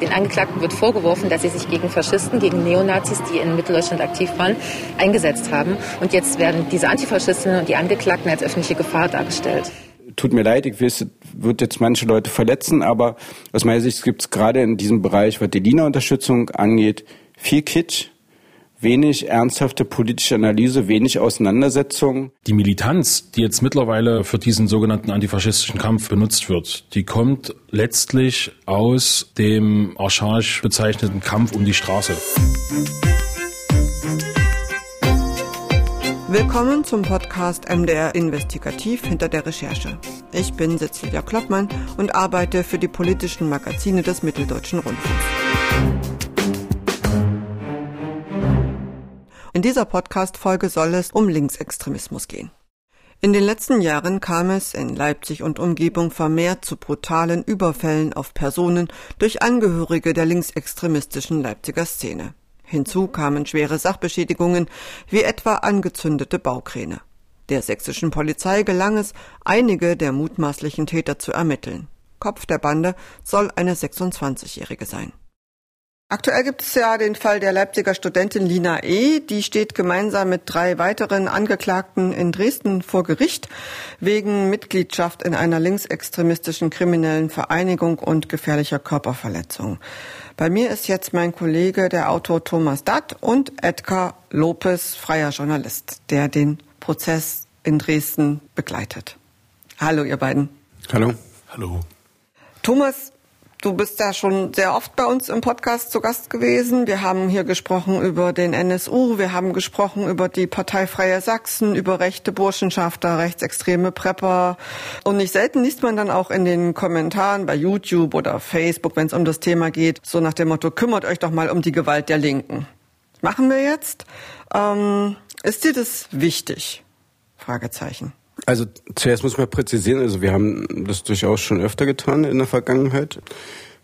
Den Angeklagten wird vorgeworfen, dass sie sich gegen Faschisten, gegen Neonazis, die in Mitteldeutschland aktiv waren, eingesetzt haben. Und jetzt werden diese Antifaschistinnen und die Angeklagten als öffentliche Gefahr dargestellt tut mir leid, ich weiß, wird jetzt manche Leute verletzen, aber aus meiner Sicht gibt es gerade in diesem Bereich, was die Lina-Unterstützung angeht, viel Kitsch, wenig ernsthafte politische Analyse, wenig Auseinandersetzung. Die Militanz, die jetzt mittlerweile für diesen sogenannten antifaschistischen Kampf benutzt wird, die kommt letztlich aus dem archaisch bezeichneten Kampf um die Straße. Willkommen zum Podcast MDR Investigativ hinter der Recherche. Ich bin Cecilia Kloppmann und arbeite für die politischen Magazine des Mitteldeutschen Rundfunks. In dieser Podcast-Folge soll es um Linksextremismus gehen. In den letzten Jahren kam es in Leipzig und Umgebung vermehrt zu brutalen Überfällen auf Personen durch Angehörige der linksextremistischen Leipziger Szene. Hinzu kamen schwere Sachbeschädigungen, wie etwa angezündete Baukräne. Der sächsischen Polizei gelang es, einige der mutmaßlichen Täter zu ermitteln. Kopf der Bande soll eine 26-Jährige sein. Aktuell gibt es ja den Fall der Leipziger Studentin Lina E. Die steht gemeinsam mit drei weiteren Angeklagten in Dresden vor Gericht wegen Mitgliedschaft in einer linksextremistischen kriminellen Vereinigung und gefährlicher Körperverletzung. Bei mir ist jetzt mein Kollege, der Autor Thomas Datt und Edgar Lopez, freier Journalist, der den Prozess in Dresden begleitet. Hallo, ihr beiden. Hallo. Hallo. Thomas, Du bist ja schon sehr oft bei uns im Podcast zu Gast gewesen. Wir haben hier gesprochen über den NSU, wir haben gesprochen über die Partei Freie Sachsen, über rechte Burschenschafter, rechtsextreme Prepper. Und nicht selten liest man dann auch in den Kommentaren bei YouTube oder Facebook, wenn es um das Thema geht, so nach dem Motto, kümmert euch doch mal um die Gewalt der Linken. Machen wir jetzt. Ähm, ist dir das wichtig? Fragezeichen. Also zuerst muss man präzisieren, also wir haben das durchaus schon öfter getan in der Vergangenheit,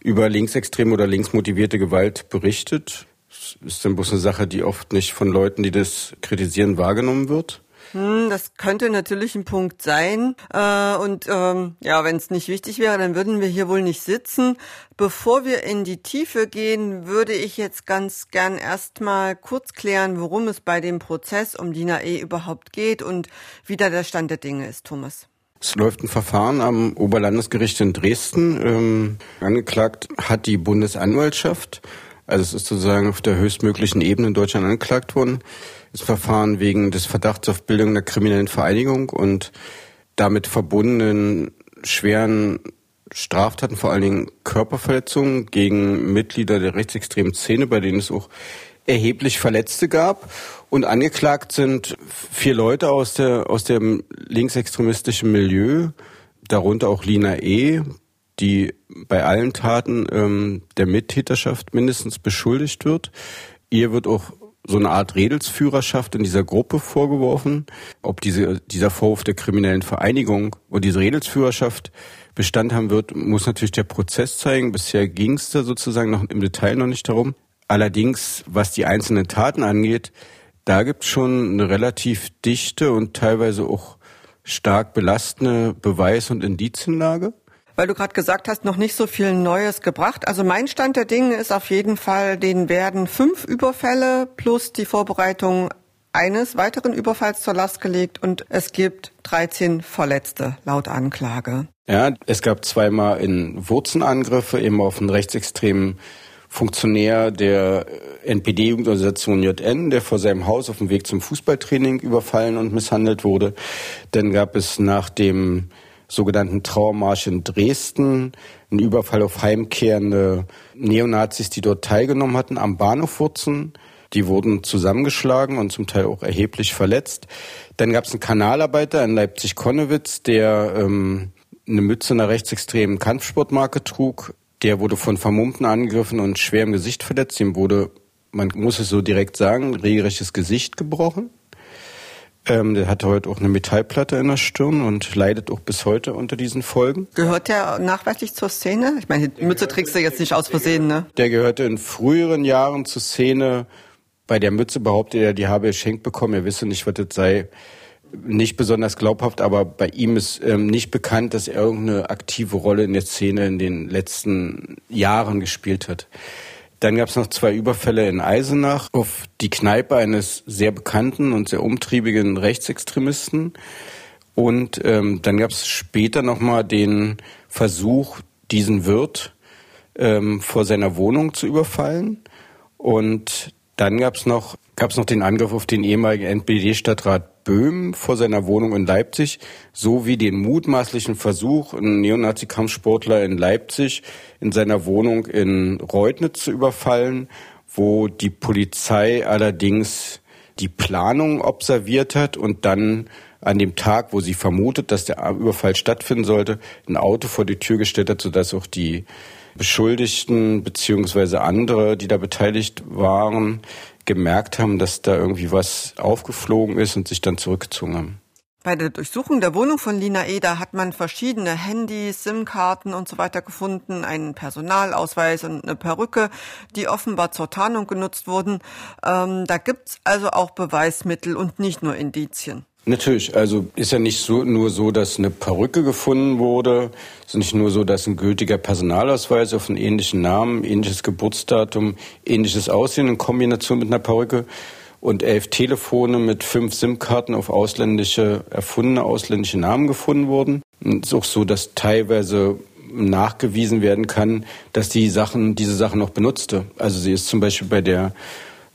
über linksextreme oder linksmotivierte Gewalt berichtet. Das ist dann bloß eine Sache, die oft nicht von Leuten, die das kritisieren, wahrgenommen wird. Hm, das könnte natürlich ein Punkt sein. Äh, und ähm, ja, wenn es nicht wichtig wäre, dann würden wir hier wohl nicht sitzen. Bevor wir in die Tiefe gehen, würde ich jetzt ganz gern erstmal kurz klären, worum es bei dem Prozess um Dina E überhaupt geht und wie da der Stand der Dinge ist, Thomas. Es läuft ein Verfahren am Oberlandesgericht in Dresden. Ähm, angeklagt hat die Bundesanwaltschaft. Also es ist sozusagen auf der höchstmöglichen Ebene in Deutschland angeklagt worden das Verfahren wegen des Verdachts auf Bildung einer kriminellen Vereinigung und damit verbundenen schweren Straftaten, vor allen Dingen Körperverletzungen gegen Mitglieder der rechtsextremen Szene, bei denen es auch erheblich Verletzte gab. Und angeklagt sind vier Leute aus, der, aus dem linksextremistischen Milieu, darunter auch Lina E., die bei allen Taten ähm, der Mittäterschaft mindestens beschuldigt wird. Ihr wird auch so eine Art Redelsführerschaft in dieser Gruppe vorgeworfen. Ob diese, dieser Vorwurf der kriminellen Vereinigung und diese Redelsführerschaft Bestand haben wird, muss natürlich der Prozess zeigen. Bisher ging es da sozusagen noch im Detail noch nicht darum. Allerdings, was die einzelnen Taten angeht, da gibt es schon eine relativ dichte und teilweise auch stark belastende Beweis- und Indizienlage weil du gerade gesagt hast, noch nicht so viel Neues gebracht. Also mein Stand der Dinge ist auf jeden Fall, denen werden fünf Überfälle plus die Vorbereitung eines weiteren Überfalls zur Last gelegt und es gibt 13 Verletzte laut Anklage. Ja, es gab zweimal in Wurzenangriffe eben auf einen rechtsextremen Funktionär der NPD-Jugendorganisation JN, der vor seinem Haus auf dem Weg zum Fußballtraining überfallen und misshandelt wurde. Dann gab es nach dem sogenannten Trauermarsch in Dresden, ein Überfall auf heimkehrende Neonazis, die dort teilgenommen hatten, am Bahnhof Wurzen. Die wurden zusammengeschlagen und zum Teil auch erheblich verletzt. Dann gab es einen Kanalarbeiter in Leipzig-Konnewitz, der ähm, eine Mütze einer rechtsextremen Kampfsportmarke trug. Der wurde von Vermummten angegriffen und schwer im Gesicht verletzt. Ihm wurde, man muss es so direkt sagen, regelrechtes Gesicht gebrochen. Ähm, der hatte heute auch eine Metallplatte in der Stirn und leidet auch bis heute unter diesen Folgen. Gehört der nachweislich zur Szene? Ich meine, die Mütze trägst du jetzt nicht aus Versehen, ne? Der gehörte in früheren Jahren zur Szene. Bei der Mütze behauptet er, die habe er geschenkt bekommen. Er wisse nicht, was das sei. nicht besonders glaubhaft, aber bei ihm ist ähm, nicht bekannt, dass er irgendeine aktive Rolle in der Szene in den letzten Jahren gespielt hat. Dann gab es noch zwei Überfälle in Eisenach auf die Kneipe eines sehr bekannten und sehr umtriebigen Rechtsextremisten. Und ähm, dann gab es später nochmal den Versuch, diesen Wirt ähm, vor seiner Wohnung zu überfallen. Und dann gab es noch, gab's noch den Angriff auf den ehemaligen NPD-Stadtrat Böhm vor seiner Wohnung in Leipzig, sowie den mutmaßlichen Versuch, einen Neonazi-Kampfsportler in Leipzig in seiner Wohnung in Reutnitz zu überfallen, wo die Polizei allerdings die Planung observiert hat und dann an dem Tag, wo sie vermutet, dass der Überfall stattfinden sollte, ein Auto vor die Tür gestellt hat, sodass auch die Beschuldigten beziehungsweise andere, die da beteiligt waren, gemerkt haben, dass da irgendwie was aufgeflogen ist und sich dann zurückgezogen haben. Bei der Durchsuchung der Wohnung von Lina Eder hat man verschiedene Handys, SIM-Karten und so weiter gefunden, einen Personalausweis und eine Perücke, die offenbar zur Tarnung genutzt wurden. Ähm, da gibt's also auch Beweismittel und nicht nur Indizien. Natürlich, also ist ja nicht so, nur so, dass eine Perücke gefunden wurde, es ist nicht nur so, dass ein gültiger Personalausweis auf einen ähnlichen Namen, ähnliches Geburtsdatum, ähnliches Aussehen in Kombination mit einer Perücke und elf Telefone mit fünf SIM-Karten auf ausländische, erfundene ausländische Namen gefunden wurden. Es ist auch so, dass teilweise nachgewiesen werden kann, dass die Sachen, diese Sachen noch benutzte. Also sie ist zum Beispiel bei der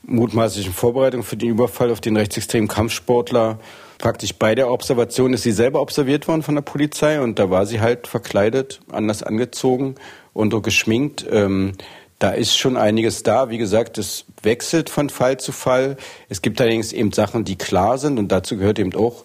mutmaßlichen Vorbereitung für den Überfall auf den rechtsextremen Kampfsportler praktisch bei der Observation ist sie selber observiert worden von der Polizei und da war sie halt verkleidet, anders angezogen und geschminkt. Ähm, da ist schon einiges da. Wie gesagt, es wechselt von Fall zu Fall. Es gibt allerdings eben Sachen, die klar sind und dazu gehört eben auch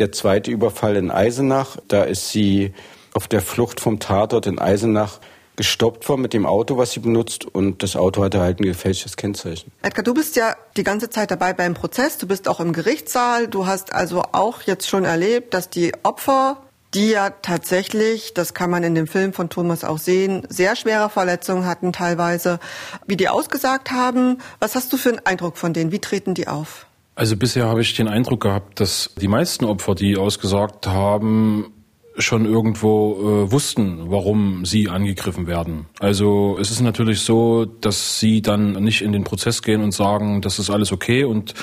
der zweite Überfall in Eisenach. Da ist sie auf der Flucht vom Tatort in Eisenach gestoppt worden mit dem Auto, was sie benutzt und das Auto hatte halt ein gefälschtes Kennzeichen. Edgar, du bist ja die ganze Zeit dabei beim Prozess, du bist auch im Gerichtssaal, du hast also auch jetzt schon erlebt, dass die Opfer, die ja tatsächlich, das kann man in dem Film von Thomas auch sehen, sehr schwere Verletzungen hatten teilweise, wie die ausgesagt haben. Was hast du für einen Eindruck von denen? Wie treten die auf? Also bisher habe ich den Eindruck gehabt, dass die meisten Opfer, die ausgesagt haben, schon irgendwo äh, wussten, warum sie angegriffen werden. Also es ist natürlich so, dass sie dann nicht in den Prozess gehen und sagen, das ist alles okay und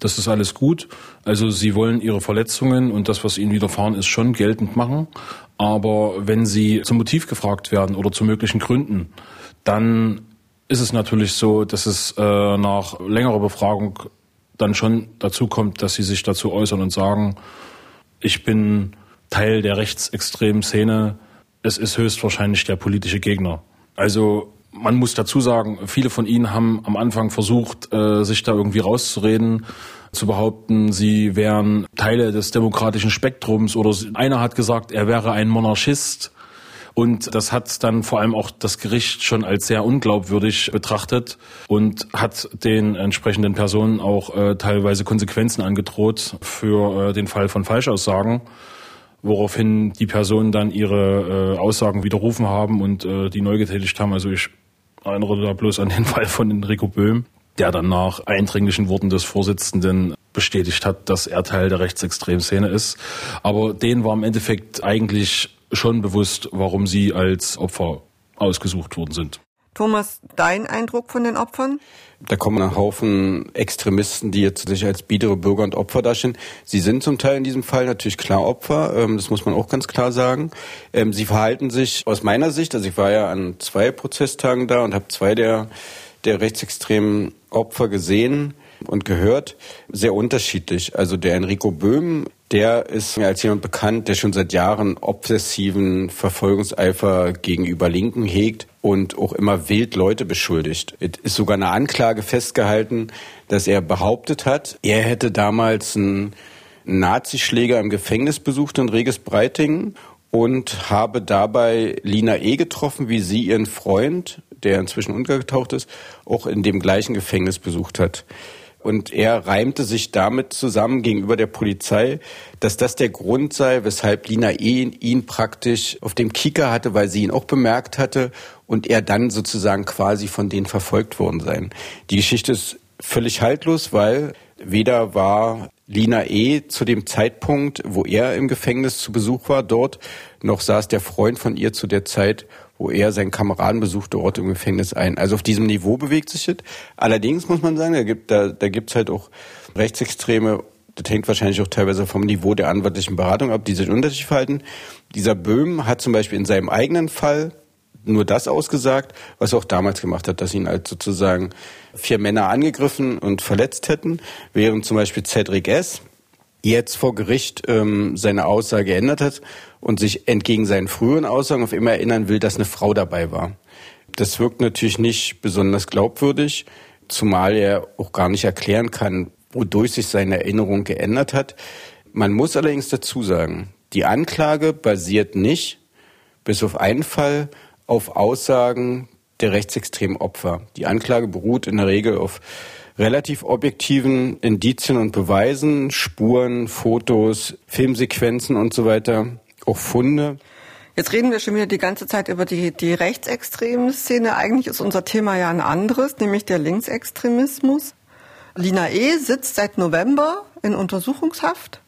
das ist alles gut. Also sie wollen ihre Verletzungen und das, was ihnen widerfahren ist, schon geltend machen. Aber wenn sie zum Motiv gefragt werden oder zu möglichen Gründen, dann ist es natürlich so, dass es äh, nach längerer Befragung dann schon dazu kommt, dass sie sich dazu äußern und sagen, ich bin Teil der rechtsextremen Szene. Es ist höchstwahrscheinlich der politische Gegner. Also man muss dazu sagen, viele von ihnen haben am Anfang versucht, äh, sich da irgendwie rauszureden, zu behaupten, sie wären Teile des demokratischen Spektrums oder einer hat gesagt, er wäre ein Monarchist. Und das hat dann vor allem auch das Gericht schon als sehr unglaubwürdig betrachtet und hat den entsprechenden Personen auch äh, teilweise Konsequenzen angedroht für äh, den Fall von Falschaussagen woraufhin die Personen dann ihre äh, Aussagen widerrufen haben und äh, die neu getätigt haben. Also ich erinnere da bloß an den Fall von Enrico Böhm, der dann nach eindringlichen Worten des Vorsitzenden bestätigt hat, dass er Teil der rechtsextremen Szene ist. Aber denen war im Endeffekt eigentlich schon bewusst, warum sie als Opfer ausgesucht worden sind. Thomas, dein Eindruck von den Opfern? Da kommen ein Haufen Extremisten, die jetzt sich als biedere Bürger und Opfer darstellen. Sie sind zum Teil in diesem Fall natürlich klar Opfer, ähm, das muss man auch ganz klar sagen. Ähm, sie verhalten sich aus meiner Sicht, also ich war ja an zwei Prozesstagen da und habe zwei der, der rechtsextremen Opfer gesehen und gehört, sehr unterschiedlich. Also der Enrico Böhm, der ist mir als jemand bekannt, der schon seit Jahren obsessiven Verfolgungseifer gegenüber Linken hegt und auch immer wild Leute beschuldigt. Es ist sogar eine Anklage festgehalten, dass er behauptet hat, er hätte damals einen Nazischläger im Gefängnis besucht in Reges Breitingen und habe dabei Lina E. getroffen, wie sie ihren Freund, der inzwischen untergetaucht ist, auch in dem gleichen Gefängnis besucht hat. Und er reimte sich damit zusammen gegenüber der Polizei, dass das der Grund sei, weshalb Lina E. ihn praktisch auf dem Kieker hatte, weil sie ihn auch bemerkt hatte und er dann sozusagen quasi von denen verfolgt worden sei. Die Geschichte ist völlig haltlos, weil weder war Lina E. zu dem Zeitpunkt, wo er im Gefängnis zu Besuch war, dort noch saß der Freund von ihr zu der Zeit, wo er seinen Kameraden besuchte, Ort im Gefängnis ein. Also auf diesem Niveau bewegt sich das. Allerdings muss man sagen, da gibt da, da gibt's halt auch Rechtsextreme, das hängt wahrscheinlich auch teilweise vom Niveau der anwaltlichen Beratung ab, die sich unterschiedlich verhalten. Dieser Böhm hat zum Beispiel in seinem eigenen Fall nur das ausgesagt, was er auch damals gemacht hat, dass ihn als sozusagen vier Männer angegriffen und verletzt hätten, während zum Beispiel Cedric S. jetzt vor Gericht ähm, seine Aussage geändert hat und sich entgegen seinen früheren Aussagen auf immer erinnern will, dass eine Frau dabei war. Das wirkt natürlich nicht besonders glaubwürdig, zumal er auch gar nicht erklären kann, wodurch sich seine Erinnerung geändert hat. Man muss allerdings dazu sagen, die Anklage basiert nicht, bis auf einen Fall, auf Aussagen der rechtsextremen Opfer. Die Anklage beruht in der Regel auf relativ objektiven Indizien und Beweisen, Spuren, Fotos, Filmsequenzen und so weiter, auch Funde. Jetzt reden wir schon wieder die ganze Zeit über die, die rechtsextreme Szene. Eigentlich ist unser Thema ja ein anderes, nämlich der Linksextremismus. Lina E. sitzt seit November in Untersuchungshaft.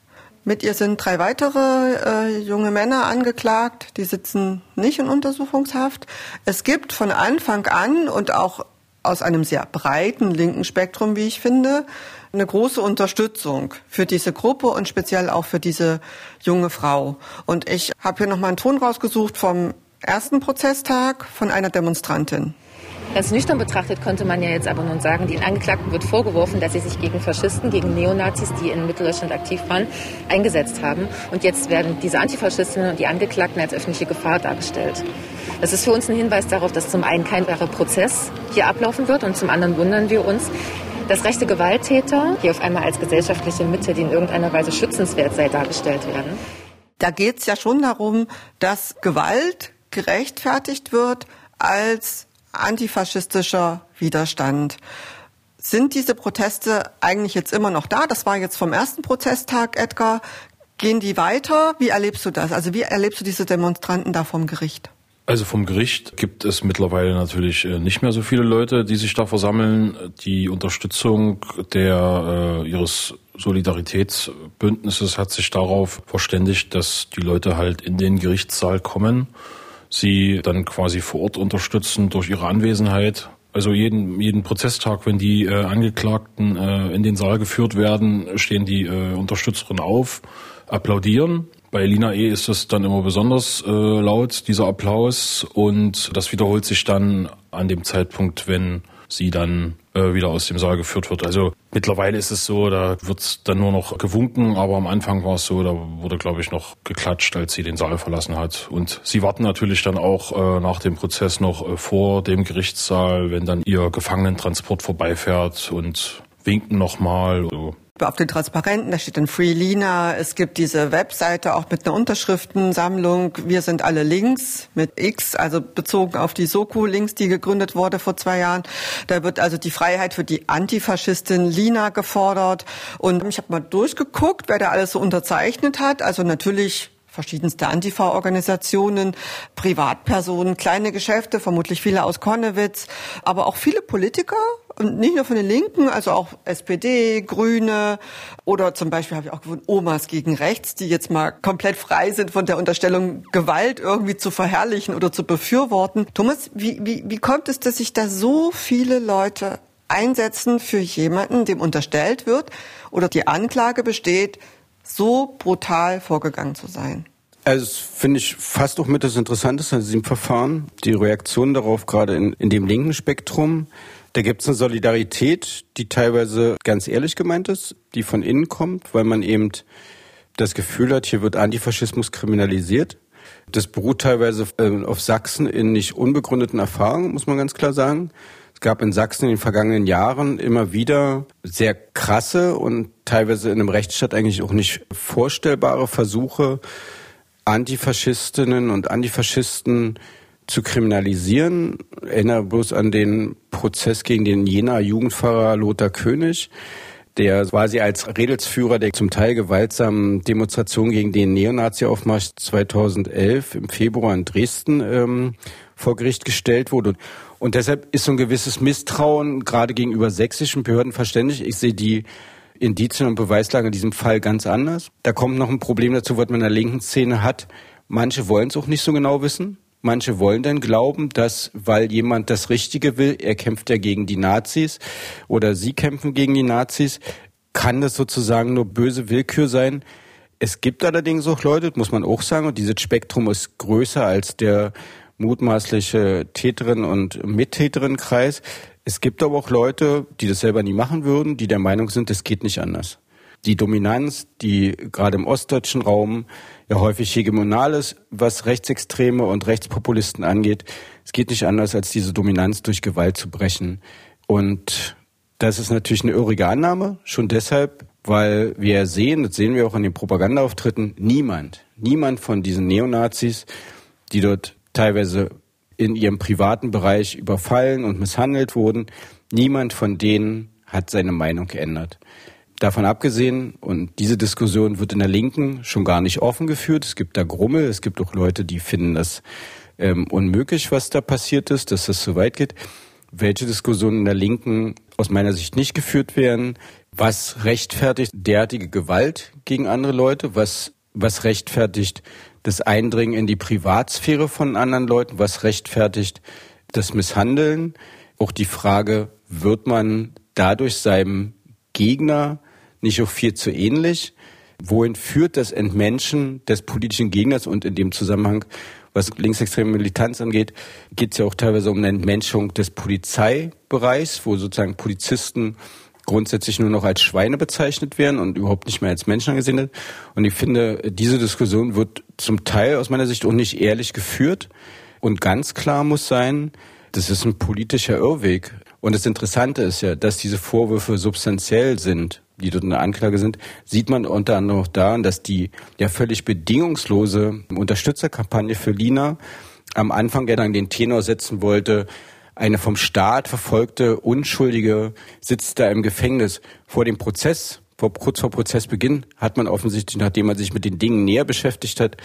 Mit ihr sind drei weitere äh, junge Männer angeklagt, die sitzen nicht in Untersuchungshaft. Es gibt von Anfang an und auch aus einem sehr breiten linken Spektrum, wie ich finde, eine große Unterstützung für diese Gruppe und speziell auch für diese junge Frau. Und ich habe hier nochmal einen Ton rausgesucht vom ersten Prozesstag von einer Demonstrantin. Ganz nüchtern betrachtet könnte man ja jetzt aber nun sagen, den Angeklagten wird vorgeworfen, dass sie sich gegen Faschisten, gegen Neonazis, die in Mitteldeutschland aktiv waren, eingesetzt haben. Und jetzt werden diese Antifaschistinnen und die Angeklagten als öffentliche Gefahr dargestellt. Das ist für uns ein Hinweis darauf, dass zum einen kein wahrer Prozess hier ablaufen wird und zum anderen wundern wir uns, dass rechte Gewalttäter hier auf einmal als gesellschaftliche Mitte, die in irgendeiner Weise schützenswert sei, dargestellt werden. Da geht es ja schon darum, dass Gewalt gerechtfertigt wird als antifaschistischer Widerstand. Sind diese Proteste eigentlich jetzt immer noch da? Das war jetzt vom ersten Protesttag, Edgar. Gehen die weiter? Wie erlebst du das? Also wie erlebst du diese Demonstranten da vom Gericht? Also vom Gericht gibt es mittlerweile natürlich äh, nicht mehr so viele Leute, die sich da versammeln. Die Unterstützung der, äh, ihres Solidaritätsbündnisses hat sich darauf verständigt, dass die Leute halt in den Gerichtssaal kommen sie dann quasi vor Ort unterstützen durch ihre Anwesenheit. Also jeden, jeden Prozesstag, wenn die äh, Angeklagten äh, in den Saal geführt werden, stehen die äh, Unterstützerinnen auf, applaudieren. Bei Lina E. ist das dann immer besonders äh, laut, dieser Applaus. Und das wiederholt sich dann an dem Zeitpunkt, wenn sie dann äh, wieder aus dem Saal geführt wird. Also mittlerweile ist es so, da wird dann nur noch gewunken, aber am Anfang war es so, da wurde, glaube ich, noch geklatscht, als sie den Saal verlassen hat. Und sie warten natürlich dann auch äh, nach dem Prozess noch äh, vor dem Gerichtssaal, wenn dann ihr Gefangenentransport vorbeifährt und winken nochmal. Also auf den Transparenten, da steht dann Free Lina. Es gibt diese Webseite auch mit einer Unterschriftensammlung. Wir sind alle links mit X, also bezogen auf die Soko-Links, die gegründet wurde vor zwei Jahren. Da wird also die Freiheit für die Antifaschistin Lina gefordert. Und ich habe mal durchgeguckt, wer da alles so unterzeichnet hat. Also natürlich verschiedenste Antifa-Organisationen, Privatpersonen, kleine Geschäfte, vermutlich viele aus Konnewitz, aber auch viele Politiker und nicht nur von den Linken, also auch SPD, Grüne oder zum Beispiel habe ich auch gefunden Omas gegen Rechts, die jetzt mal komplett frei sind von der Unterstellung, Gewalt irgendwie zu verherrlichen oder zu befürworten. Thomas, wie, wie, wie kommt es, dass sich da so viele Leute einsetzen für jemanden, dem unterstellt wird oder die Anklage besteht, so brutal vorgegangen zu sein. Also das finde ich fast auch mit das Interessanteste an diesem Verfahren. Die Reaktion darauf, gerade in, in dem linken Spektrum. Da gibt es eine Solidarität, die teilweise ganz ehrlich gemeint ist, die von innen kommt, weil man eben das Gefühl hat, hier wird Antifaschismus kriminalisiert. Das beruht teilweise äh, auf Sachsen in nicht unbegründeten Erfahrungen, muss man ganz klar sagen. Es gab in Sachsen in den vergangenen Jahren immer wieder sehr krasse und teilweise in einem Rechtsstaat eigentlich auch nicht vorstellbare Versuche, Antifaschistinnen und Antifaschisten zu kriminalisieren. Ich erinnere bloß an den Prozess gegen den Jenaer Jugendpfarrer Lothar König, der quasi als Redelsführer der zum Teil gewaltsamen Demonstration gegen den Neonazi-Aufmarsch 2011 im Februar in Dresden ähm, vor Gericht gestellt wurde. Und deshalb ist so ein gewisses Misstrauen gerade gegenüber sächsischen Behörden verständlich. Ich sehe die Indizien und Beweislage in diesem Fall ganz anders. Da kommt noch ein Problem dazu, was man in der linken Szene hat. Manche wollen es auch nicht so genau wissen. Manche wollen dann glauben, dass, weil jemand das Richtige will, er kämpft ja gegen die Nazis oder sie kämpfen gegen die Nazis, kann das sozusagen nur böse Willkür sein. Es gibt allerdings auch Leute, muss man auch sagen, und dieses Spektrum ist größer als der mutmaßliche Täterin- und Mittäterin-Kreis. Es gibt aber auch Leute, die das selber nie machen würden, die der Meinung sind, es geht nicht anders. Die Dominanz, die gerade im ostdeutschen Raum ja häufig hegemonal ist, was Rechtsextreme und Rechtspopulisten angeht, es geht nicht anders, als diese Dominanz durch Gewalt zu brechen. Und das ist natürlich eine irrige Annahme, schon deshalb, weil wir sehen, das sehen wir auch an den Propagandaauftritten, niemand, niemand von diesen Neonazis, die dort teilweise in ihrem privaten Bereich überfallen und misshandelt wurden. Niemand von denen hat seine Meinung geändert. Davon abgesehen, und diese Diskussion wird in der Linken schon gar nicht offen geführt. Es gibt da Grummel, es gibt auch Leute, die finden das ähm, unmöglich, was da passiert ist, dass das so weit geht. Welche Diskussionen in der Linken aus meiner Sicht nicht geführt werden, was rechtfertigt derartige Gewalt gegen andere Leute, was, was rechtfertigt das Eindringen in die Privatsphäre von anderen Leuten, was rechtfertigt das Misshandeln. Auch die Frage, wird man dadurch seinem Gegner nicht auch viel zu ähnlich? Wohin führt das Entmenschen des politischen Gegners und in dem Zusammenhang, was linksextreme Militanz angeht, geht es ja auch teilweise um eine Entmenschung des Polizeibereichs, wo sozusagen Polizisten grundsätzlich nur noch als Schweine bezeichnet werden und überhaupt nicht mehr als Menschen angesehen werden. Und ich finde, diese Diskussion wird zum Teil aus meiner Sicht auch nicht ehrlich geführt. Und ganz klar muss sein, das ist ein politischer Irrweg. Und das Interessante ist ja, dass diese Vorwürfe substanziell sind, die dort in der Anklage sind, sieht man unter anderem auch daran, dass die ja völlig bedingungslose Unterstützerkampagne für Lina am Anfang ja dann den Tenor setzen wollte, eine vom Staat verfolgte Unschuldige sitzt da im Gefängnis. Vor dem Prozess, vor, kurz vor Prozessbeginn, hat man offensichtlich, nachdem man sich mit den Dingen näher beschäftigt hat,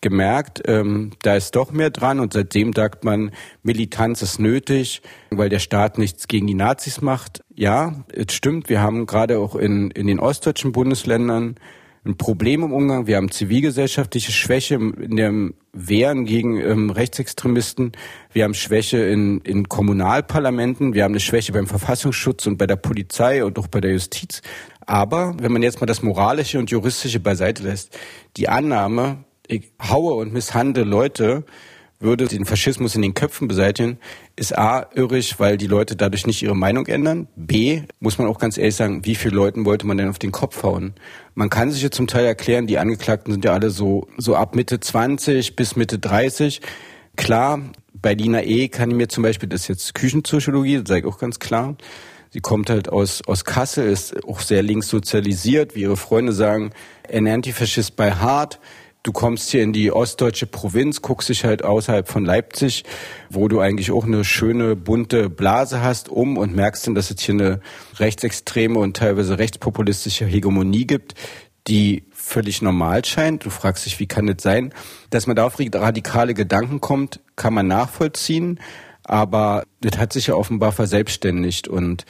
gemerkt, ähm, da ist doch mehr dran und seitdem sagt man, Militanz ist nötig, weil der Staat nichts gegen die Nazis macht. Ja, es stimmt, wir haben gerade auch in, in den ostdeutschen Bundesländern ein Problem im Umgang. Wir haben zivilgesellschaftliche Schwäche in dem Wehren gegen ähm, Rechtsextremisten. Wir haben Schwäche in, in Kommunalparlamenten. Wir haben eine Schwäche beim Verfassungsschutz und bei der Polizei und auch bei der Justiz. Aber wenn man jetzt mal das Moralische und Juristische beiseite lässt, die Annahme, ich haue und misshandle Leute, würde den Faschismus in den Köpfen beseitigen, ist A, irrig, weil die Leute dadurch nicht ihre Meinung ändern. B, muss man auch ganz ehrlich sagen, wie viele Leuten wollte man denn auf den Kopf hauen? Man kann sich ja zum Teil erklären, die Angeklagten sind ja alle so, so ab Mitte 20 bis Mitte 30. Klar, bei Lina E. kann ich mir zum Beispiel, das ist jetzt Küchenpsychologie, das sage ich auch ganz klar. Sie kommt halt aus, aus Kassel, ist auch sehr links sozialisiert, wie ihre Freunde sagen, ein Antifaschist bei Hart du kommst hier in die ostdeutsche Provinz, guckst dich halt außerhalb von Leipzig, wo du eigentlich auch eine schöne bunte Blase hast, um und merkst dann, dass es hier eine rechtsextreme und teilweise rechtspopulistische Hegemonie gibt, die völlig normal scheint. Du fragst dich, wie kann das sein? Dass man da auf radikale Gedanken kommt, kann man nachvollziehen, aber das hat sich ja offenbar verselbstständigt und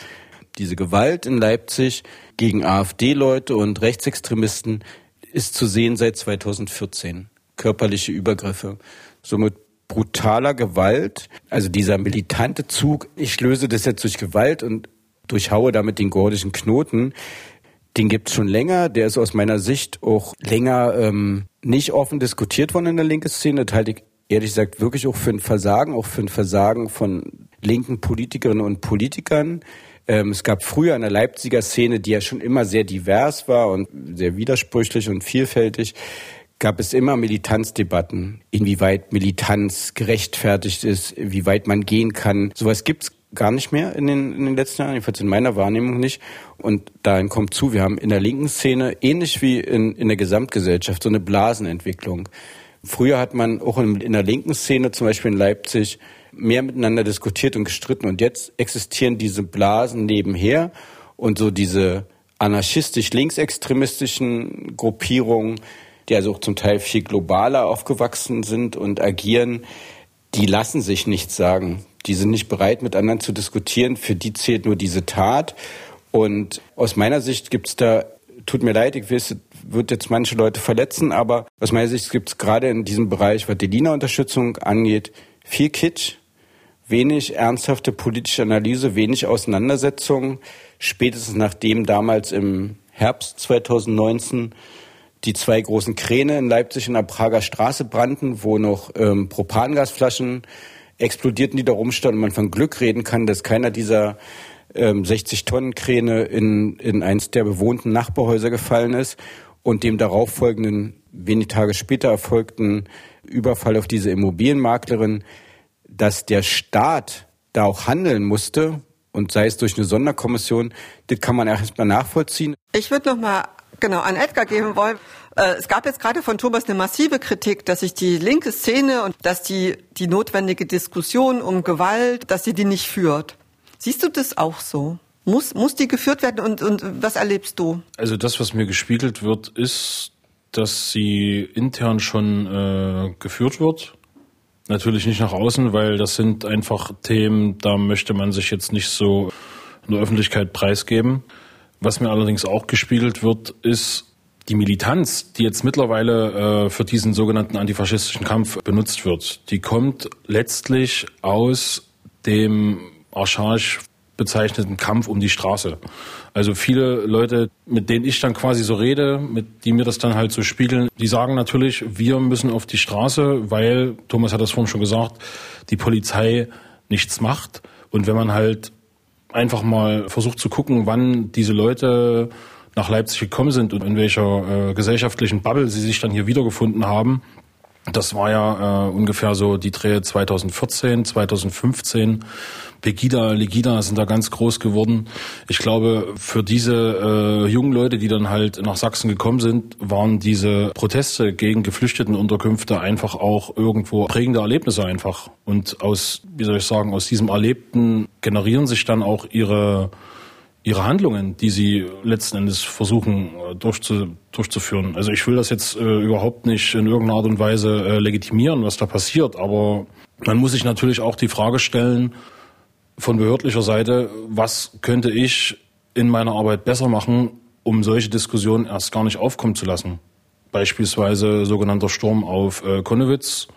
diese Gewalt in Leipzig gegen AfD-Leute und Rechtsextremisten, ist zu sehen seit 2014. Körperliche Übergriffe. Somit brutaler Gewalt, also dieser militante Zug, ich löse das jetzt durch Gewalt und durchhaue damit den gordischen Knoten, den gibt's schon länger, der ist aus meiner Sicht auch länger ähm, nicht offen diskutiert worden in der linken Szene. Das halte ich ehrlich gesagt wirklich auch für ein Versagen, auch für ein Versagen von linken Politikerinnen und Politikern. Ähm, es gab früher eine Leipziger Szene, die ja schon immer sehr divers war und sehr widersprüchlich und vielfältig, gab es immer Militanzdebatten, inwieweit Militanz gerechtfertigt ist, wie weit man gehen kann. Sowas gibt's gar nicht mehr in den, in den letzten Jahren, jedenfalls in meiner Wahrnehmung nicht. Und dahin kommt zu, wir haben in der linken Szene, ähnlich wie in, in der Gesamtgesellschaft, so eine Blasenentwicklung. Früher hat man auch in, in der linken Szene, zum Beispiel in Leipzig, mehr miteinander diskutiert und gestritten. Und jetzt existieren diese Blasen nebenher und so diese anarchistisch-linksextremistischen Gruppierungen, die also auch zum Teil viel globaler aufgewachsen sind und agieren, die lassen sich nichts sagen. Die sind nicht bereit, mit anderen zu diskutieren. Für die zählt nur diese Tat. Und aus meiner Sicht gibt es da, tut mir leid, ich weiß, wird jetzt manche Leute verletzen, aber aus meiner Sicht gibt es gerade in diesem Bereich, was die Lina-Unterstützung angeht, viel Kitsch, wenig ernsthafte politische Analyse, wenig Auseinandersetzung. Spätestens nachdem damals im Herbst 2019 die zwei großen Kräne in Leipzig in der Prager Straße brannten, wo noch ähm, Propangasflaschen explodierten, die da rumstanden und man von Glück reden kann, dass keiner dieser ähm, 60 Tonnen Kräne in, in eins der bewohnten Nachbarhäuser gefallen ist und dem darauffolgenden, wenig Tage später erfolgten Überfall auf diese Immobilienmaklerin, dass der Staat da auch handeln musste und sei es durch eine Sonderkommission, das kann man erstmal nachvollziehen. Ich würde noch mal genau an Edgar geben wollen. Äh, es gab jetzt gerade von Thomas eine massive Kritik, dass sich die linke Szene und dass die die notwendige Diskussion um Gewalt, dass sie die nicht führt. Siehst du das auch so? Muss, muss die geführt werden und, und was erlebst du? Also das, was mir gespiegelt wird, ist, dass sie intern schon äh, geführt wird. Natürlich nicht nach außen, weil das sind einfach Themen, da möchte man sich jetzt nicht so in der Öffentlichkeit preisgeben. Was mir allerdings auch gespiegelt wird, ist die Militanz, die jetzt mittlerweile äh, für diesen sogenannten antifaschistischen Kampf benutzt wird. Die kommt letztlich aus dem archaisch bezeichneten Kampf um die Straße. Also viele Leute, mit denen ich dann quasi so rede, mit die mir das dann halt so spiegeln, die sagen natürlich, wir müssen auf die Straße, weil, Thomas hat das vorhin schon gesagt, die Polizei nichts macht. Und wenn man halt einfach mal versucht zu gucken, wann diese Leute nach Leipzig gekommen sind und in welcher äh, gesellschaftlichen Bubble sie sich dann hier wiedergefunden haben, das war ja äh, ungefähr so die Dreh 2014, 2015. Pegida, Legida sind da ganz groß geworden. Ich glaube, für diese äh, jungen Leute, die dann halt nach Sachsen gekommen sind, waren diese Proteste gegen Geflüchtetenunterkünfte einfach auch irgendwo prägende Erlebnisse einfach. Und aus, wie soll ich sagen, aus diesem Erlebten generieren sich dann auch ihre ihre Handlungen, die sie letzten Endes versuchen äh, durchzu, durchzuführen. Also ich will das jetzt äh, überhaupt nicht in irgendeiner Art und Weise äh, legitimieren, was da passiert, aber man muss sich natürlich auch die Frage stellen, von behördlicher Seite, was könnte ich in meiner Arbeit besser machen, um solche Diskussionen erst gar nicht aufkommen zu lassen. Beispielsweise sogenannter Sturm auf äh, Konnewitz,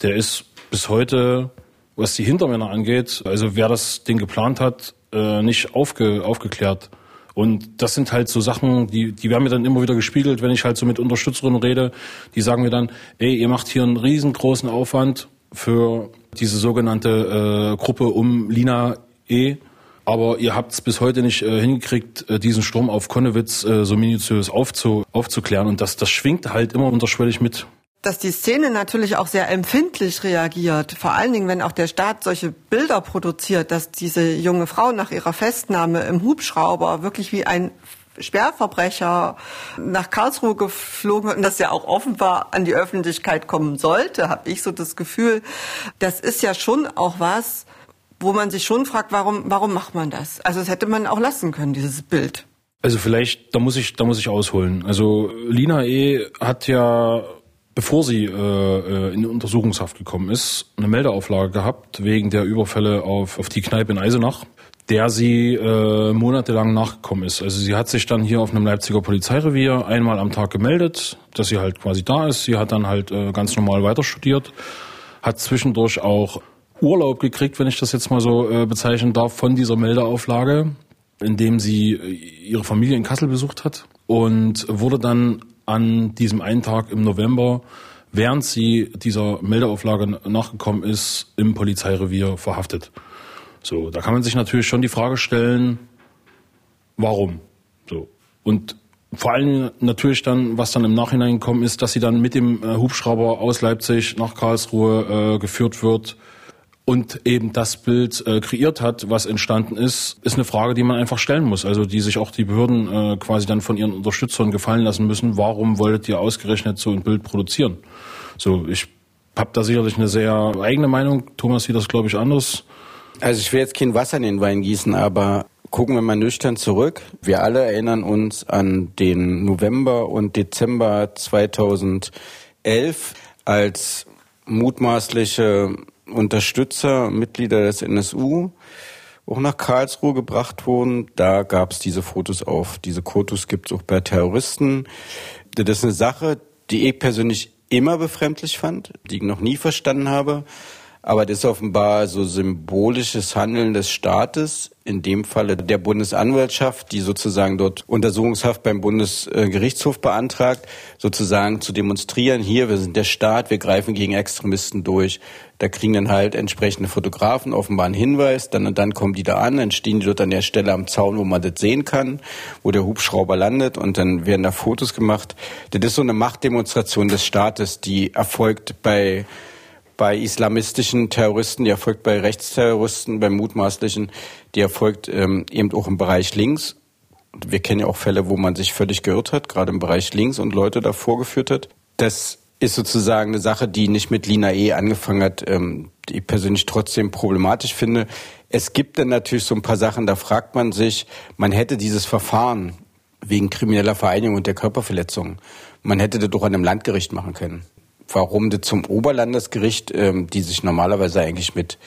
der ist bis heute, was die Hintermänner angeht, also wer das Ding geplant hat, äh, nicht aufge, aufgeklärt. Und das sind halt so Sachen, die, die werden mir dann immer wieder gespiegelt, wenn ich halt so mit Unterstützerinnen rede. Die sagen mir dann, ey, ihr macht hier einen riesengroßen Aufwand für diese sogenannte äh, Gruppe um Lina E. Aber ihr habt es bis heute nicht äh, hingekriegt, äh, diesen Sturm auf Konnewitz äh, so minutiös aufzu, aufzuklären. Und das, das schwingt halt immer unterschwellig mit dass die Szene natürlich auch sehr empfindlich reagiert. Vor allen Dingen, wenn auch der Staat solche Bilder produziert, dass diese junge Frau nach ihrer Festnahme im Hubschrauber wirklich wie ein Sperrverbrecher nach Karlsruhe geflogen und das ja auch offenbar an die Öffentlichkeit kommen sollte, habe ich so das Gefühl. Das ist ja schon auch was, wo man sich schon fragt, warum, warum macht man das? Also das hätte man auch lassen können, dieses Bild. Also vielleicht, da muss ich, da muss ich ausholen. Also Lina E. hat ja bevor sie äh, äh, in Untersuchungshaft gekommen ist, eine Meldeauflage gehabt wegen der Überfälle auf, auf die Kneipe in Eisenach, der sie äh, monatelang nachgekommen ist. Also sie hat sich dann hier auf einem Leipziger Polizeirevier einmal am Tag gemeldet, dass sie halt quasi da ist. Sie hat dann halt äh, ganz normal weiter studiert, hat zwischendurch auch Urlaub gekriegt, wenn ich das jetzt mal so äh, bezeichnen darf, von dieser Meldeauflage, indem sie äh, ihre Familie in Kassel besucht hat und wurde dann an diesem einen Tag im November, während sie dieser Meldeauflage nachgekommen ist, im Polizeirevier verhaftet. So, da kann man sich natürlich schon die Frage stellen, warum? So. Und vor allem natürlich dann, was dann im Nachhinein gekommen ist, dass sie dann mit dem äh, Hubschrauber aus Leipzig nach Karlsruhe äh, geführt wird und eben das Bild äh, kreiert hat, was entstanden ist, ist eine Frage, die man einfach stellen muss. Also die sich auch die Behörden äh, quasi dann von ihren Unterstützern gefallen lassen müssen. Warum wolltet ihr ausgerechnet so ein Bild produzieren? So, ich habe da sicherlich eine sehr eigene Meinung. Thomas sieht das, glaube ich, anders. Also ich will jetzt kein Wasser in den Wein gießen, aber gucken wir mal nüchtern zurück. Wir alle erinnern uns an den November und Dezember 2011, als mutmaßliche Unterstützer, Mitglieder des NSU auch nach Karlsruhe gebracht wurden. Da gab es diese Fotos auf. Diese Fotos gibt es auch bei Terroristen. Das ist eine Sache, die ich persönlich immer befremdlich fand, die ich noch nie verstanden habe. Aber das ist offenbar so symbolisches Handeln des Staates, in dem Falle der Bundesanwaltschaft, die sozusagen dort Untersuchungshaft beim Bundesgerichtshof beantragt, sozusagen zu demonstrieren, hier, wir sind der Staat, wir greifen gegen Extremisten durch. Da kriegen dann halt entsprechende Fotografen offenbar einen Hinweis, dann und dann kommen die da an, dann stehen die dort an der Stelle am Zaun, wo man das sehen kann, wo der Hubschrauber landet und dann werden da Fotos gemacht. Das ist so eine Machtdemonstration des Staates, die erfolgt bei bei islamistischen Terroristen, die erfolgt bei Rechtsterroristen, bei mutmaßlichen, die erfolgt ähm, eben auch im Bereich links. Wir kennen ja auch Fälle, wo man sich völlig geirrt hat, gerade im Bereich links und Leute da vorgeführt hat. Das ist sozusagen eine Sache, die nicht mit Lina E angefangen hat, ähm, die ich persönlich trotzdem problematisch finde. Es gibt dann natürlich so ein paar Sachen, da fragt man sich, man hätte dieses Verfahren wegen krimineller Vereinigung und der Körperverletzung, man hätte das doch an einem Landgericht machen können warum das zum Oberlandesgericht, ähm, die sich normalerweise eigentlich mit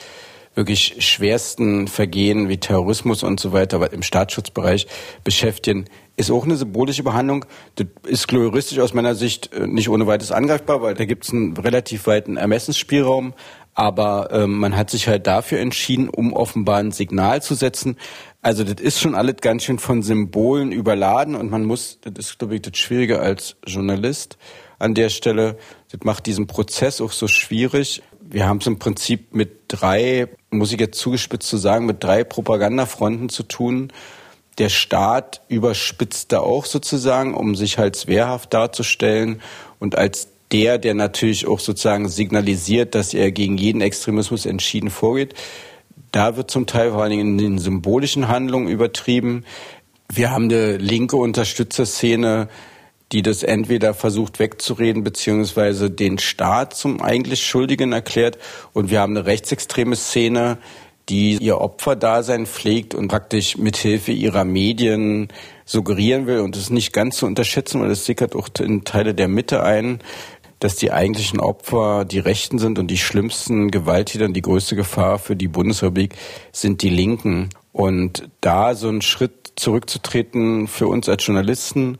wirklich schwersten Vergehen wie Terrorismus und so weiter im Staatsschutzbereich beschäftigen, ist auch eine symbolische Behandlung. Das ist gloristisch aus meiner Sicht äh, nicht ohne weiteres angreifbar, weil da gibt es einen relativ weiten Ermessensspielraum. Aber ähm, man hat sich halt dafür entschieden, um offenbar ein Signal zu setzen. Also das ist schon alles ganz schön von Symbolen überladen und man muss, das ist glaube ich das Schwierige als Journalist an der Stelle, das macht diesen Prozess auch so schwierig. Wir haben es im Prinzip mit drei, muss ich jetzt zugespitzt zu sagen, mit drei Propagandafronten zu tun. Der Staat überspitzt da auch sozusagen, um sich halt wehrhaft darzustellen und als der, der natürlich auch sozusagen signalisiert, dass er gegen jeden Extremismus entschieden vorgeht. Da wird zum Teil vor allen Dingen in den symbolischen Handlungen übertrieben. Wir haben eine linke Unterstützerszene, die das entweder versucht wegzureden beziehungsweise den Staat zum eigentlich Schuldigen erklärt. Und wir haben eine rechtsextreme Szene, die ihr Opferdasein pflegt und praktisch mithilfe ihrer Medien suggerieren will. Und das ist nicht ganz zu unterschätzen, weil das sickert auch in Teile der Mitte ein, dass die eigentlichen Opfer die Rechten sind und die schlimmsten Gewalttäter und die größte Gefahr für die Bundesrepublik sind die Linken. Und da so einen Schritt zurückzutreten für uns als Journalisten,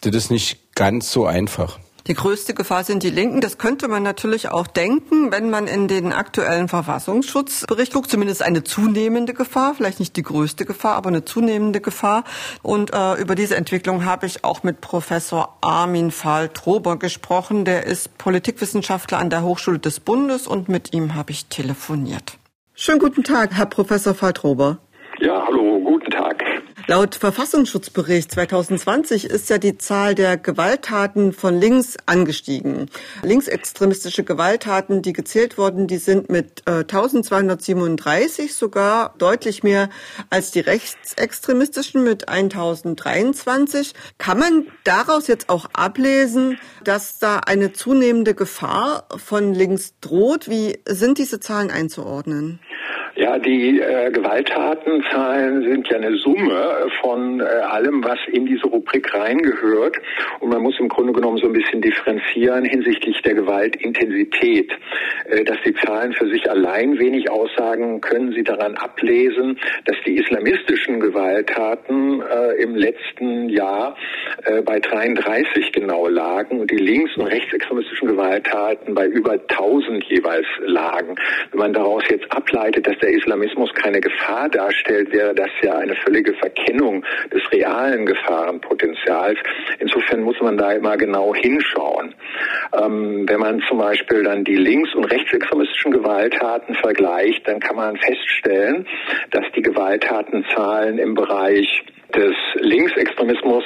das ist nicht ganz so einfach. Die größte Gefahr sind die Linken. Das könnte man natürlich auch denken, wenn man in den aktuellen Verfassungsschutzbericht guckt. Zumindest eine zunehmende Gefahr, vielleicht nicht die größte Gefahr, aber eine zunehmende Gefahr. Und äh, über diese Entwicklung habe ich auch mit Professor Armin Fahl-Trober gesprochen. Der ist Politikwissenschaftler an der Hochschule des Bundes und mit ihm habe ich telefoniert. Schönen guten Tag, Herr Professor Fahl-Trober. Ja, hallo, guten Tag. Laut Verfassungsschutzbericht 2020 ist ja die Zahl der Gewalttaten von links angestiegen. Linksextremistische Gewalttaten, die gezählt wurden, die sind mit äh, 1237 sogar deutlich mehr als die rechtsextremistischen mit 1023. Kann man daraus jetzt auch ablesen, dass da eine zunehmende Gefahr von links droht? Wie sind diese Zahlen einzuordnen? Ja, die äh, Gewalttatenzahlen sind ja eine Summe von äh, allem, was in diese Rubrik reingehört. Und man muss im Grunde genommen so ein bisschen differenzieren hinsichtlich der Gewaltintensität. Äh, dass die Zahlen für sich allein wenig aussagen, können Sie daran ablesen, dass die islamistischen Gewalttaten äh, im letzten Jahr äh, bei 33 genau lagen und die links- und rechtsextremistischen Gewalttaten bei über 1000 jeweils lagen. Wenn man daraus jetzt ableitet, dass der Islamismus keine Gefahr darstellt, wäre das ja eine völlige Verkennung des realen Gefahrenpotenzials. Insofern muss man da immer genau hinschauen. Ähm, wenn man zum Beispiel dann die links- und rechtsextremistischen Gewalttaten vergleicht, dann kann man feststellen, dass die Gewalttatenzahlen im Bereich des Linksextremismus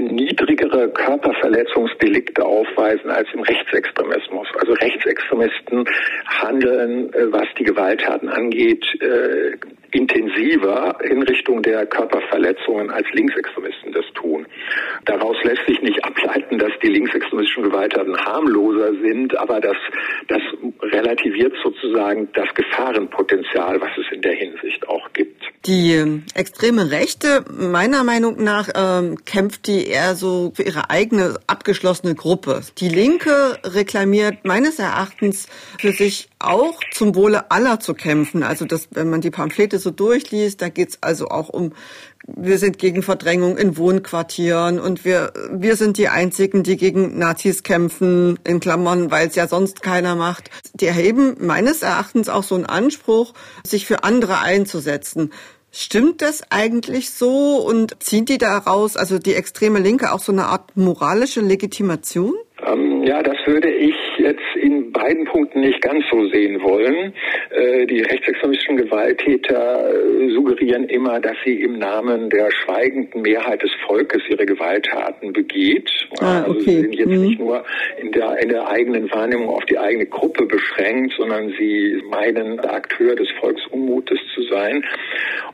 niedrigere Körperverletzungsdelikte aufweisen als im Rechtsextremismus. Also Rechtsextremisten handeln, äh, was die Gewalttaten angeht, äh, intensiver in Richtung der Körperverletzungen als Linksextremisten das tun. Daraus lässt sich nicht ableiten, dass die linksextremistischen Gewalttaten harmloser sind, aber das, das relativiert sozusagen das Gefahrenpotenzial, was es in der Hinsicht auch gibt. Die ähm, extreme Rechte, meiner Meinung nach, ähm, kämpft die eher so für ihre eigene abgeschlossene Gruppe. Die Linke reklamiert meines Erachtens für sich auch zum Wohle aller zu kämpfen. Also das, wenn man die Pamphlete so durchliest, da geht's also auch um wir sind gegen Verdrängung in Wohnquartieren und wir, wir sind die Einzigen, die gegen Nazis kämpfen, in Klammern, weil es ja sonst keiner macht. Die erheben meines Erachtens auch so einen Anspruch, sich für andere einzusetzen. Stimmt das eigentlich so und ziehen die daraus, also die extreme Linke, auch so eine Art moralische Legitimation? Ähm, ja, das würde ich jetzt beiden Punkten nicht ganz so sehen wollen. Äh, die rechtsextremistischen Gewalttäter äh, suggerieren immer, dass sie im Namen der schweigenden Mehrheit des Volkes ihre Gewalttaten begeht. Ah, okay. Also sie sind jetzt mhm. nicht nur in der, in der eigenen Wahrnehmung auf die eigene Gruppe beschränkt, sondern sie meinen, Akteur des Volksunmutes zu sein.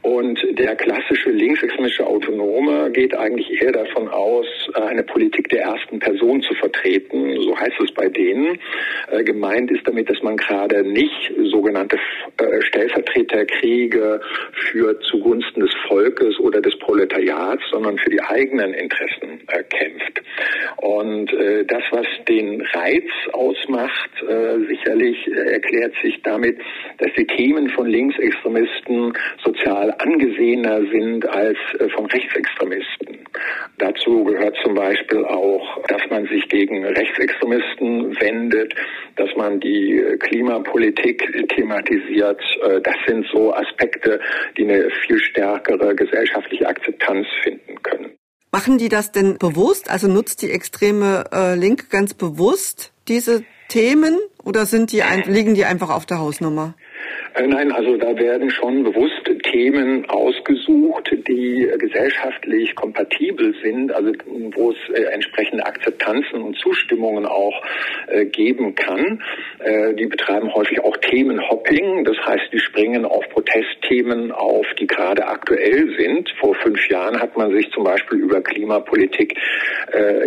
Und der klassische linksextremistische Autonome geht eigentlich eher davon aus, eine Politik der ersten Person zu vertreten. So heißt es bei denen. Äh, gemeint ist damit, dass man gerade nicht sogenannte äh, Stellvertreterkriege für zugunsten des Volkes oder des Proletariats, sondern für die eigenen Interessen äh, kämpft. Und das, was den Reiz ausmacht, sicherlich erklärt sich damit, dass die Themen von Linksextremisten sozial angesehener sind als von Rechtsextremisten. Dazu gehört zum Beispiel auch, dass man sich gegen Rechtsextremisten wendet, dass man die Klimapolitik thematisiert. Äh, das sind so Aspekte, die eine viel stärkere gesellschaftliche Akzeptanz finden können. Machen die das denn bewusst? Also nutzt die extreme äh, Linke ganz bewusst diese Themen oder sind die ein, liegen die einfach auf der Hausnummer? Äh, nein, also da werden schon bewusst Themen ausgesucht, die gesellschaftlich kompatibel sind, also wo es äh, entsprechende Akzeptanzen und Zustimmungen auch äh, geben kann. Äh, die betreiben häufig auch Themenhopping, das heißt, die springen auf Protestthemen auf, die gerade aktuell sind. Vor fünf Jahren hat man sich zum Beispiel über Klimapolitik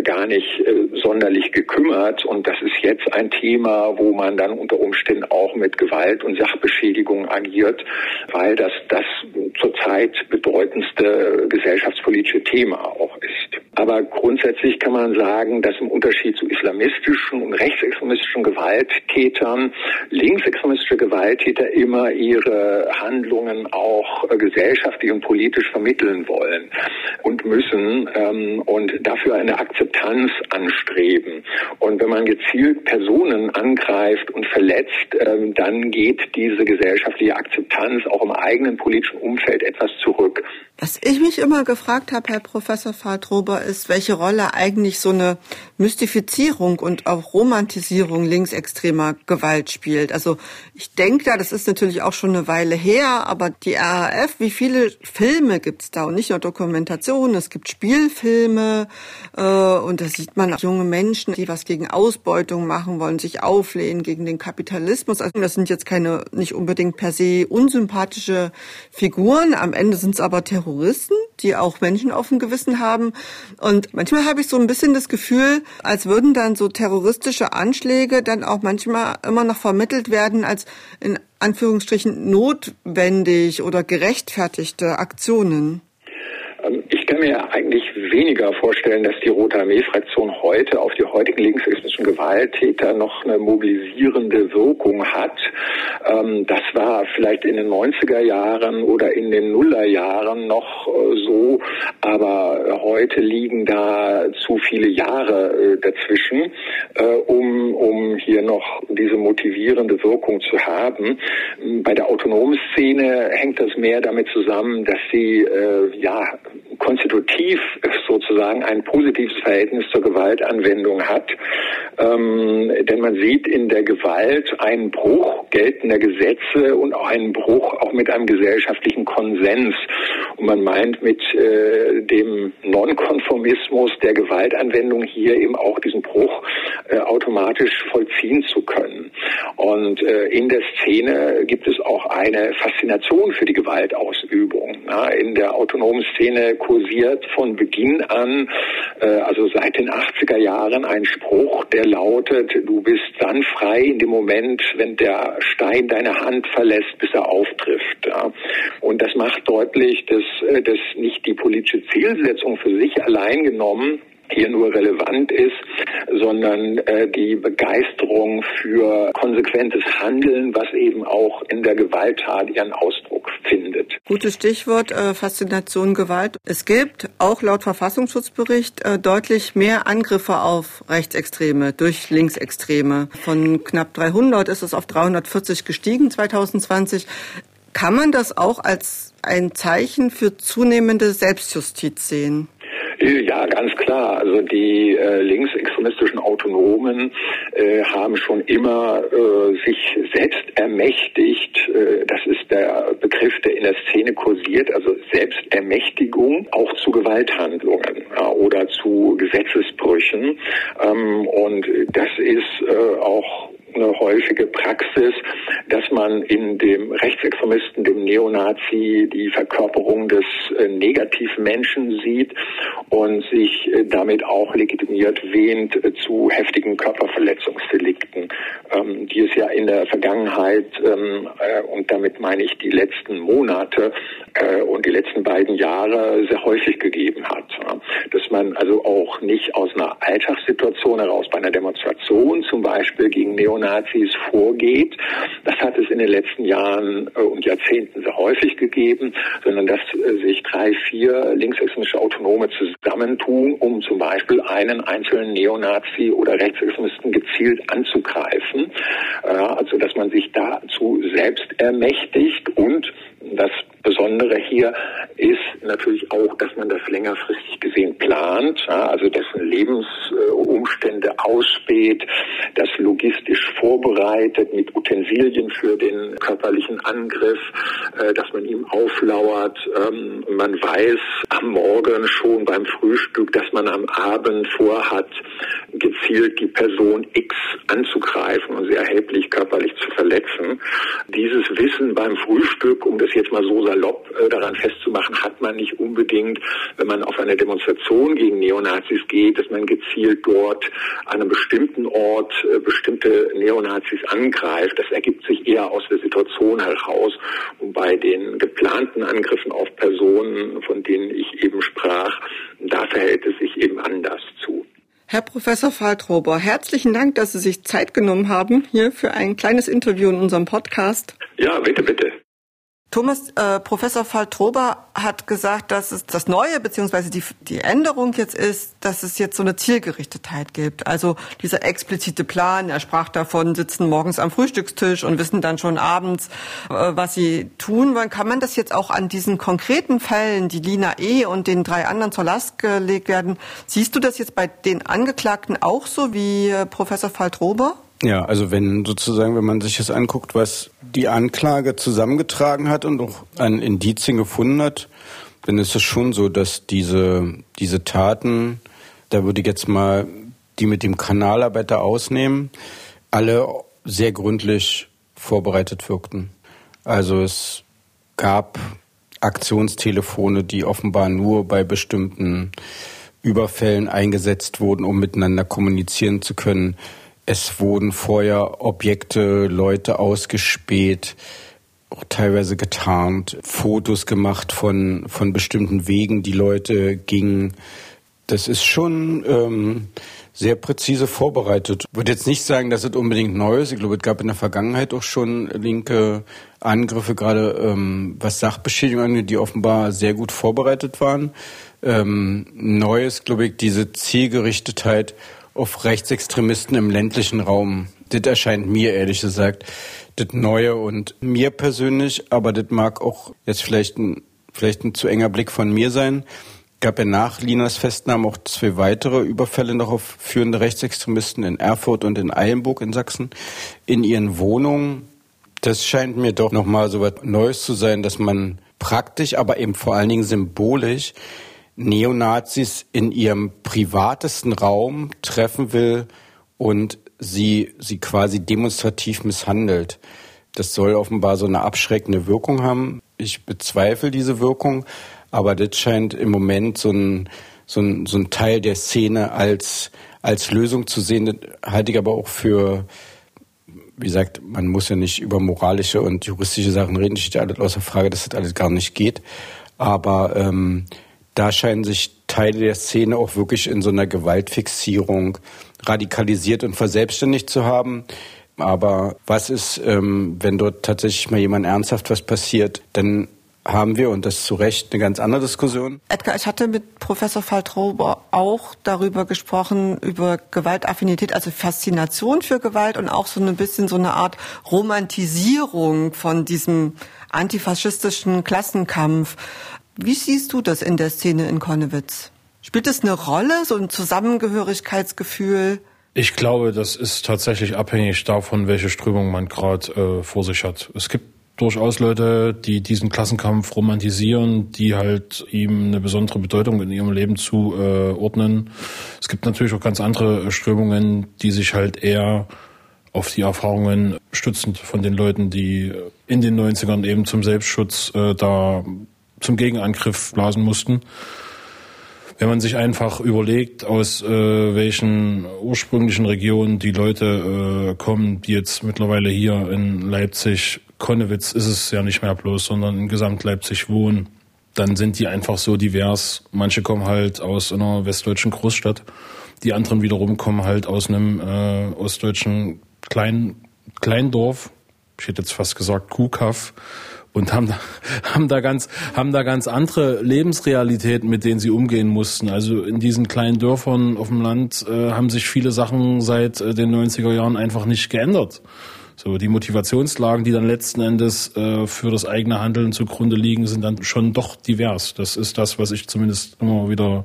gar nicht sonderlich gekümmert und das ist jetzt ein Thema, wo man dann unter Umständen auch mit Gewalt und Sachbeschädigung agiert, weil das das zurzeit bedeutendste gesellschaftspolitische Thema auch. Aber grundsätzlich kann man sagen, dass im Unterschied zu islamistischen und rechtsextremistischen Gewalttätern linksextremistische Gewalttäter immer ihre Handlungen auch äh, gesellschaftlich und politisch vermitteln wollen und müssen ähm, und dafür eine Akzeptanz anstreben. Und wenn man gezielt Personen angreift und verletzt, ähm, dann geht diese gesellschaftliche Akzeptanz auch im eigenen politischen Umfeld etwas zurück. Was ich mich immer gefragt habe, Herr Professor Fahrtrober, ist, welche Rolle eigentlich so eine Mystifizierung und auch Romantisierung linksextremer Gewalt spielt. Also ich denke da, das ist natürlich auch schon eine Weile her, aber die RAF, wie viele Filme gibt's da? Und nicht nur Dokumentationen, es gibt Spielfilme äh, und da sieht man auch junge Menschen, die was gegen Ausbeutung machen wollen, sich auflehnen gegen den Kapitalismus. Also das sind jetzt keine nicht unbedingt per se unsympathische Figuren. Am Ende sind es aber Terroristen, die auch Menschen auf dem Gewissen haben. Und manchmal habe ich so ein bisschen das Gefühl, als würden dann so terroristische Anschläge dann auch manchmal immer noch vermittelt werden als in Anführungsstrichen notwendig oder gerechtfertigte Aktionen. Ähm, ich kann mir eigentlich weniger vorstellen, dass die Rote Armee-Fraktion heute auf die heutigen linksextremistischen Gewalttäter noch eine mobilisierende Wirkung hat. Ähm, das war vielleicht in den 90er Jahren oder in den Nullerjahren noch äh, so, heute liegen da zu viele Jahre äh, dazwischen, äh, um, um hier noch diese motivierende Wirkung zu haben. Bei der autonomen Szene hängt das mehr damit zusammen, dass sie ja konstitutiv sozusagen ein positives Verhältnis zur Gewaltanwendung hat. Ähm, denn man sieht in der Gewalt einen Bruch geltender Gesetze und auch einen Bruch auch mit einem gesellschaftlichen Konsens. Und man meint mit äh, dem Nonkonformismus der Gewaltanwendung hier eben auch diesen Bruch äh, automatisch vollziehen zu können. Und äh, in der Szene gibt es auch eine Faszination für die Gewaltausübung. in der autonomen Szene kursiert von Beginn an, äh, also seit den 80er Jahren, ein Spruch, der lautet, du bist dann frei in dem Moment, wenn der Stein deine Hand verlässt, bis er auftrifft. Und das macht deutlich, dass, äh, dass nicht die politische Zielsetzung für sich allein genommen hier nur relevant ist, sondern äh, die Begeisterung für konsequentes Handeln, was eben auch in der Gewalttat ihren Ausdruck findet. Gutes Stichwort, äh, Faszination Gewalt. Es gibt auch laut Verfassungsschutzbericht äh, deutlich mehr Angriffe auf Rechtsextreme durch Linksextreme. Von knapp 300 ist es auf 340 gestiegen 2020. Kann man das auch als ein Zeichen für zunehmende Selbstjustiz sehen? Ja, ganz klar. Also die äh, linksextremistischen Autonomen äh, haben schon immer äh, sich selbst ermächtigt. Äh, das ist der Begriff, der in der Szene kursiert, also Selbstermächtigung, auch zu Gewalthandlungen ja, oder zu Gesetzesbrüchen. Ähm, und das ist äh, auch eine häufige Praxis, dass man in dem Rechtsextremisten, dem Neonazi, die Verkörperung des äh, Negativmenschen sieht und sich äh, damit auch legitimiert wähnt äh, zu heftigen Körperverletzungsdelikten, ähm, die es ja in der Vergangenheit, ähm, äh, und damit meine ich die letzten Monate äh, und die letzten beiden Jahre sehr häufig gegeben hat. Ja. Dass man also auch nicht aus einer Alltagssituation heraus bei einer Demonstration zum Beispiel gegen Neonazis Neonazis vorgeht. Das hat es in den letzten Jahren äh, und Jahrzehnten sehr häufig gegeben, sondern dass äh, sich drei, vier linksextremistische Autonome zusammentun, um zum Beispiel einen einzelnen Neonazi oder Rechtsextremisten gezielt anzugreifen. Also dass man sich dazu selbst ermächtigt und das Besondere hier ist natürlich auch, dass man das längerfristig gesehen plant, also dessen Lebensumstände ausspäht, das logistisch vorbereitet mit Utensilien für den körperlichen Angriff, äh, dass man ihm auflauert. Ähm, man weiß am Morgen schon beim Frühstück, dass man am Abend vorhat, gezielt die Person X anzugreifen und sie erheblich körperlich zu verletzen. Dieses Wissen beim Frühstück, um das jetzt mal so salopp äh, daran festzumachen, hat man nicht unbedingt, wenn man auf eine Demonstration gegen Neonazis geht, dass man gezielt dort an einem bestimmten Ort äh, bestimmte Neonazis angreift. Das ergibt sich eher aus der Situation heraus. Und bei den geplanten Angriffen auf Personen, von denen ich eben sprach, da verhält es sich eben anders zu. Herr Professor Faltrober, herzlichen Dank, dass Sie sich Zeit genommen haben hier für ein kleines Interview in unserem Podcast. Ja, bitte, bitte. Thomas, äh, Professor Faltrober hat gesagt, dass es das Neue beziehungsweise die, die Änderung jetzt ist, dass es jetzt so eine Zielgerichtetheit gibt. Also dieser explizite Plan, er sprach davon, sitzen morgens am Frühstückstisch und wissen dann schon abends, äh, was sie tun wollen. Kann man das jetzt auch an diesen konkreten Fällen, die Lina E. und den drei anderen zur Last gelegt werden, siehst du das jetzt bei den Angeklagten auch so wie äh, Professor Faltrober? Ja, also wenn sozusagen, wenn man sich das anguckt, was die Anklage zusammengetragen hat und auch an Indizien gefunden hat, dann ist es schon so, dass diese, diese Taten, da würde ich jetzt mal die mit dem Kanalarbeiter ausnehmen, alle sehr gründlich vorbereitet wirkten. Also es gab Aktionstelefone, die offenbar nur bei bestimmten Überfällen eingesetzt wurden, um miteinander kommunizieren zu können. Es wurden vorher Objekte, Leute ausgespäht, auch teilweise getarnt, Fotos gemacht von, von bestimmten Wegen, die Leute gingen. Das ist schon ähm, sehr präzise vorbereitet. Ich würde jetzt nicht sagen, dass es unbedingt neu ist. Ich glaube, es gab in der Vergangenheit auch schon linke Angriffe, gerade ähm, was Sachbeschädigung angeht, die offenbar sehr gut vorbereitet waren. Ähm, neu ist, glaube ich, diese Zielgerichtetheit auf Rechtsextremisten im ländlichen Raum. Das erscheint mir ehrlich gesagt das Neue und mir persönlich, aber das mag auch jetzt vielleicht ein, vielleicht ein zu enger Blick von mir sein. Gab ja nach Linas Festnahme auch zwei weitere Überfälle noch auf führende Rechtsextremisten in Erfurt und in Eilenburg in Sachsen in ihren Wohnungen. Das scheint mir doch nochmal so was Neues zu sein, dass man praktisch, aber eben vor allen Dingen symbolisch Neonazis in ihrem privatesten Raum treffen will und sie, sie quasi demonstrativ misshandelt. Das soll offenbar so eine abschreckende Wirkung haben. Ich bezweifle diese Wirkung, aber das scheint im Moment so ein, so ein, so ein Teil der Szene als, als Lösung zu sehen. Das halte ich aber auch für, wie gesagt, man muss ja nicht über moralische und juristische Sachen reden. Steht ja alles außer Frage, dass das alles gar nicht geht. Aber ähm, da scheinen sich Teile der Szene auch wirklich in so einer Gewaltfixierung radikalisiert und verselbstständigt zu haben. Aber was ist, ähm, wenn dort tatsächlich mal jemand ernsthaft was passiert, dann haben wir, und das zu Recht, eine ganz andere Diskussion. Edgar, ich hatte mit Professor Faltrober auch darüber gesprochen, über Gewaltaffinität, also Faszination für Gewalt und auch so ein bisschen so eine Art Romantisierung von diesem antifaschistischen Klassenkampf. Wie siehst du das in der Szene in Konnewitz? Spielt es eine Rolle, so ein Zusammengehörigkeitsgefühl? Ich glaube, das ist tatsächlich abhängig davon, welche Strömung man gerade äh, vor sich hat. Es gibt durchaus Leute, die diesen Klassenkampf romantisieren, die halt ihm eine besondere Bedeutung in ihrem Leben zuordnen. Äh, es gibt natürlich auch ganz andere Strömungen, die sich halt eher auf die Erfahrungen stützend von den Leuten, die in den 90ern eben zum Selbstschutz äh, da zum Gegenangriff blasen mussten wenn man sich einfach überlegt, aus äh, welchen ursprünglichen Regionen die Leute äh, kommen, die jetzt mittlerweile hier in Leipzig, Konnewitz ist es ja nicht mehr bloß, sondern in Gesamt Leipzig wohnen, dann sind die einfach so divers. Manche kommen halt aus einer westdeutschen Großstadt, die anderen wiederum kommen halt aus einem äh, ostdeutschen kleinen Kleindorf. Ich hätte jetzt fast gesagt Kuhkaff und haben da, haben da ganz haben da ganz andere Lebensrealitäten, mit denen sie umgehen mussten. Also in diesen kleinen Dörfern auf dem Land äh, haben sich viele Sachen seit äh, den 90er Jahren einfach nicht geändert. So die Motivationslagen, die dann letzten Endes äh, für das eigene Handeln zugrunde liegen, sind dann schon doch divers. Das ist das, was ich zumindest immer wieder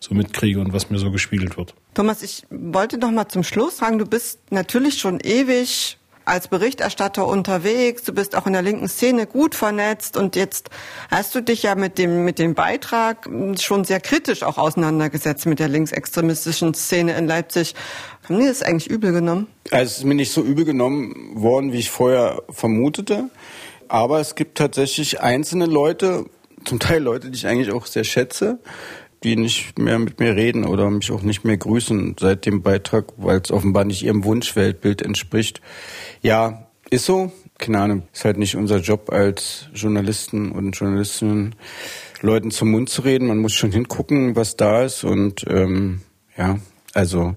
so mitkriege und was mir so gespiegelt wird. Thomas, ich wollte noch mal zum Schluss fragen, du bist natürlich schon ewig als Berichterstatter unterwegs, du bist auch in der linken Szene gut vernetzt und jetzt hast du dich ja mit dem, mit dem Beitrag schon sehr kritisch auch auseinandergesetzt mit der linksextremistischen Szene in Leipzig. Haben die das eigentlich übel genommen? Also es ist mir nicht so übel genommen worden, wie ich vorher vermutete. Aber es gibt tatsächlich einzelne Leute, zum Teil Leute, die ich eigentlich auch sehr schätze, die nicht mehr mit mir reden oder mich auch nicht mehr grüßen seit dem Beitrag, weil es offenbar nicht ihrem Wunschweltbild entspricht. Ja, ist so. Keine Ahnung, ist halt nicht unser Job als Journalisten und Journalistinnen, Leuten zum Mund zu reden. Man muss schon hingucken, was da ist und ähm, ja, also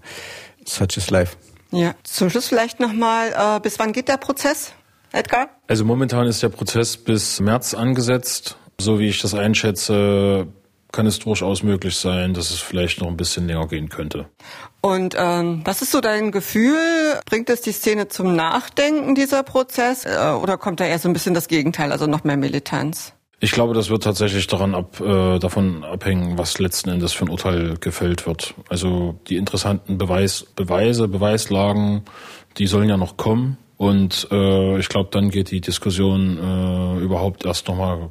such is life. Ja, zum Schluss vielleicht nochmal, äh, bis wann geht der Prozess, Edgar? Also momentan ist der Prozess bis März angesetzt. So wie ich das einschätze, kann es durchaus möglich sein, dass es vielleicht noch ein bisschen länger gehen könnte. Und ähm, was ist so dein Gefühl? Bringt es die Szene zum Nachdenken, dieser Prozess? Äh, oder kommt da eher so ein bisschen das Gegenteil, also noch mehr Militanz? Ich glaube, das wird tatsächlich daran ab, äh, davon abhängen, was letzten Endes für ein Urteil gefällt wird. Also die interessanten Beweis, Beweise, Beweislagen, die sollen ja noch kommen. Und äh, ich glaube, dann geht die Diskussion äh, überhaupt erst nochmal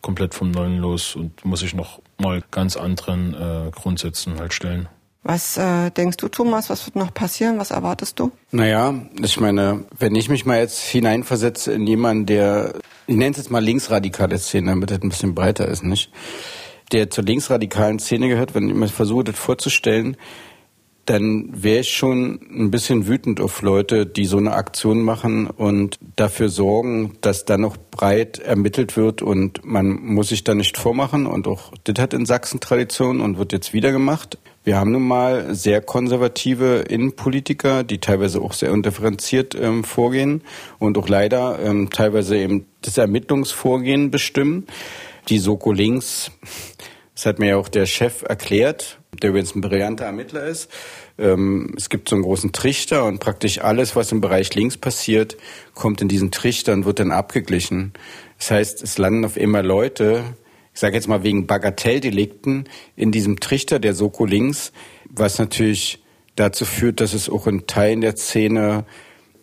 komplett vom Neuen los und muss sich noch mal ganz anderen äh, Grundsätzen halt stellen. Was äh, denkst du, Thomas? Was wird noch passieren? Was erwartest du? Naja, ich meine, wenn ich mich mal jetzt hineinversetze in jemanden, der, ich nenne es jetzt mal linksradikale Szene, damit das ein bisschen breiter ist, nicht? Der zur linksradikalen Szene gehört, wenn ich mir versuche, das vorzustellen, dann wäre ich schon ein bisschen wütend auf Leute, die so eine Aktion machen und dafür sorgen, dass da noch breit ermittelt wird und man muss sich da nicht vormachen und auch das hat in Sachsen Tradition und wird jetzt wieder gemacht. Wir haben nun mal sehr konservative Innenpolitiker, die teilweise auch sehr undifferenziert ähm, vorgehen und auch leider ähm, teilweise eben das Ermittlungsvorgehen bestimmen. Die Soko links, das hat mir ja auch der Chef erklärt, der übrigens ein brillanter Ermittler ist. Ähm, es gibt so einen großen Trichter und praktisch alles, was im Bereich links passiert, kommt in diesen Trichter und wird dann abgeglichen. Das heißt, es landen auf immer Leute, ich sage jetzt mal wegen Bagatelldelikten, in diesem Trichter der Soko links, was natürlich dazu führt, dass es auch in Teilen der Szene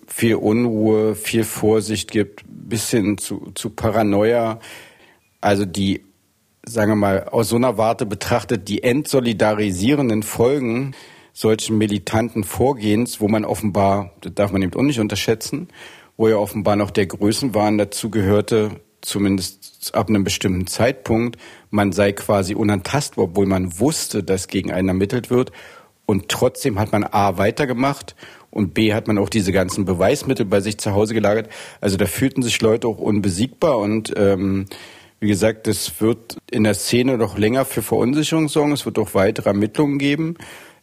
viel Unruhe, viel Vorsicht gibt, bis hin zu, zu Paranoia. Also die sagen wir mal, aus so einer Warte betrachtet, die entsolidarisierenden Folgen solchen militanten Vorgehens, wo man offenbar, das darf man eben auch nicht unterschätzen, wo ja offenbar noch der Größenwahn dazu gehörte, zumindest ab einem bestimmten Zeitpunkt, man sei quasi unantastbar, obwohl man wusste, dass gegen einen ermittelt wird. Und trotzdem hat man A weitergemacht und B hat man auch diese ganzen Beweismittel bei sich zu Hause gelagert. Also da fühlten sich Leute auch unbesiegbar und ähm, wie gesagt, es wird in der Szene noch länger für Verunsicherung sorgen. Es wird auch weitere Ermittlungen geben.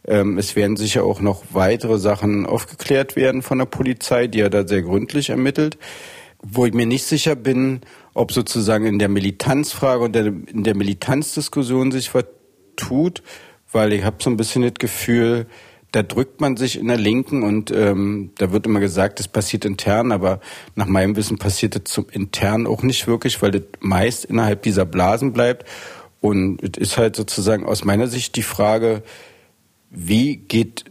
Ähm, es werden sicher auch noch weitere Sachen aufgeklärt werden von der Polizei, die ja da sehr gründlich ermittelt. Wo ich mir nicht sicher bin, ob sozusagen in der Militanzfrage und in der Militanzdiskussion sich was tut, weil ich habe so ein bisschen das Gefühl, da drückt man sich in der Linken und ähm, da wird immer gesagt, das passiert intern, aber nach meinem Wissen passiert das zum intern auch nicht wirklich, weil das meist innerhalb dieser Blasen bleibt. Und es ist halt sozusagen aus meiner Sicht die Frage, wie geht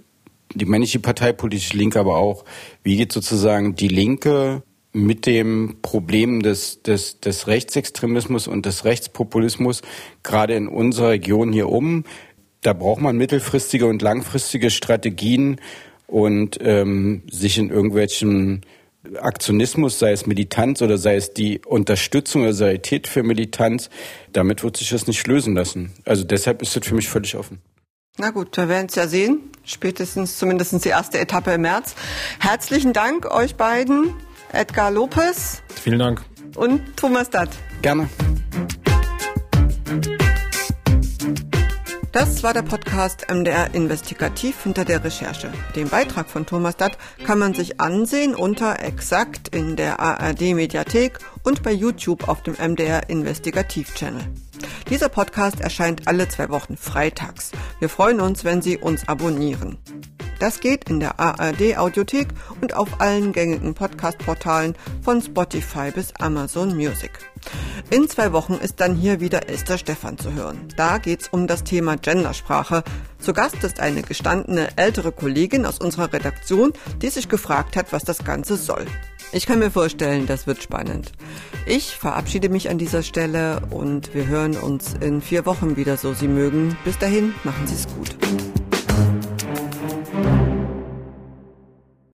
die männliche Partei, politisch Linke aber auch, wie geht sozusagen die Linke mit dem Problem des, des, des Rechtsextremismus und des Rechtspopulismus gerade in unserer Region hier um? Da braucht man mittelfristige und langfristige Strategien und ähm, sich in irgendwelchen Aktionismus, sei es Militanz oder sei es die Unterstützung oder Solidarität für Militanz, damit wird sich das nicht lösen lassen. Also deshalb ist das für mich völlig offen. Na gut, wir werden es ja sehen. Spätestens zumindest die erste Etappe im März. Herzlichen Dank euch beiden, Edgar Lopez. Vielen Dank. Und Thomas Datt. Gerne. Das war der Podcast MDR Investigativ hinter der Recherche. Den Beitrag von Thomas Datt kann man sich ansehen unter Exakt in der ARD Mediathek und bei YouTube auf dem MDR Investigativ Channel. Dieser Podcast erscheint alle zwei Wochen freitags. Wir freuen uns, wenn Sie uns abonnieren. Das geht in der ARD Audiothek und auf allen gängigen Podcast-Portalen von Spotify bis Amazon Music. In zwei Wochen ist dann hier wieder Esther Stephan zu hören. Da geht's um das Thema Gendersprache. Zu Gast ist eine gestandene ältere Kollegin aus unserer Redaktion, die sich gefragt hat, was das Ganze soll. Ich kann mir vorstellen, das wird spannend. Ich verabschiede mich an dieser Stelle und wir hören uns in vier Wochen wieder, so Sie mögen. Bis dahin, machen Sie es gut.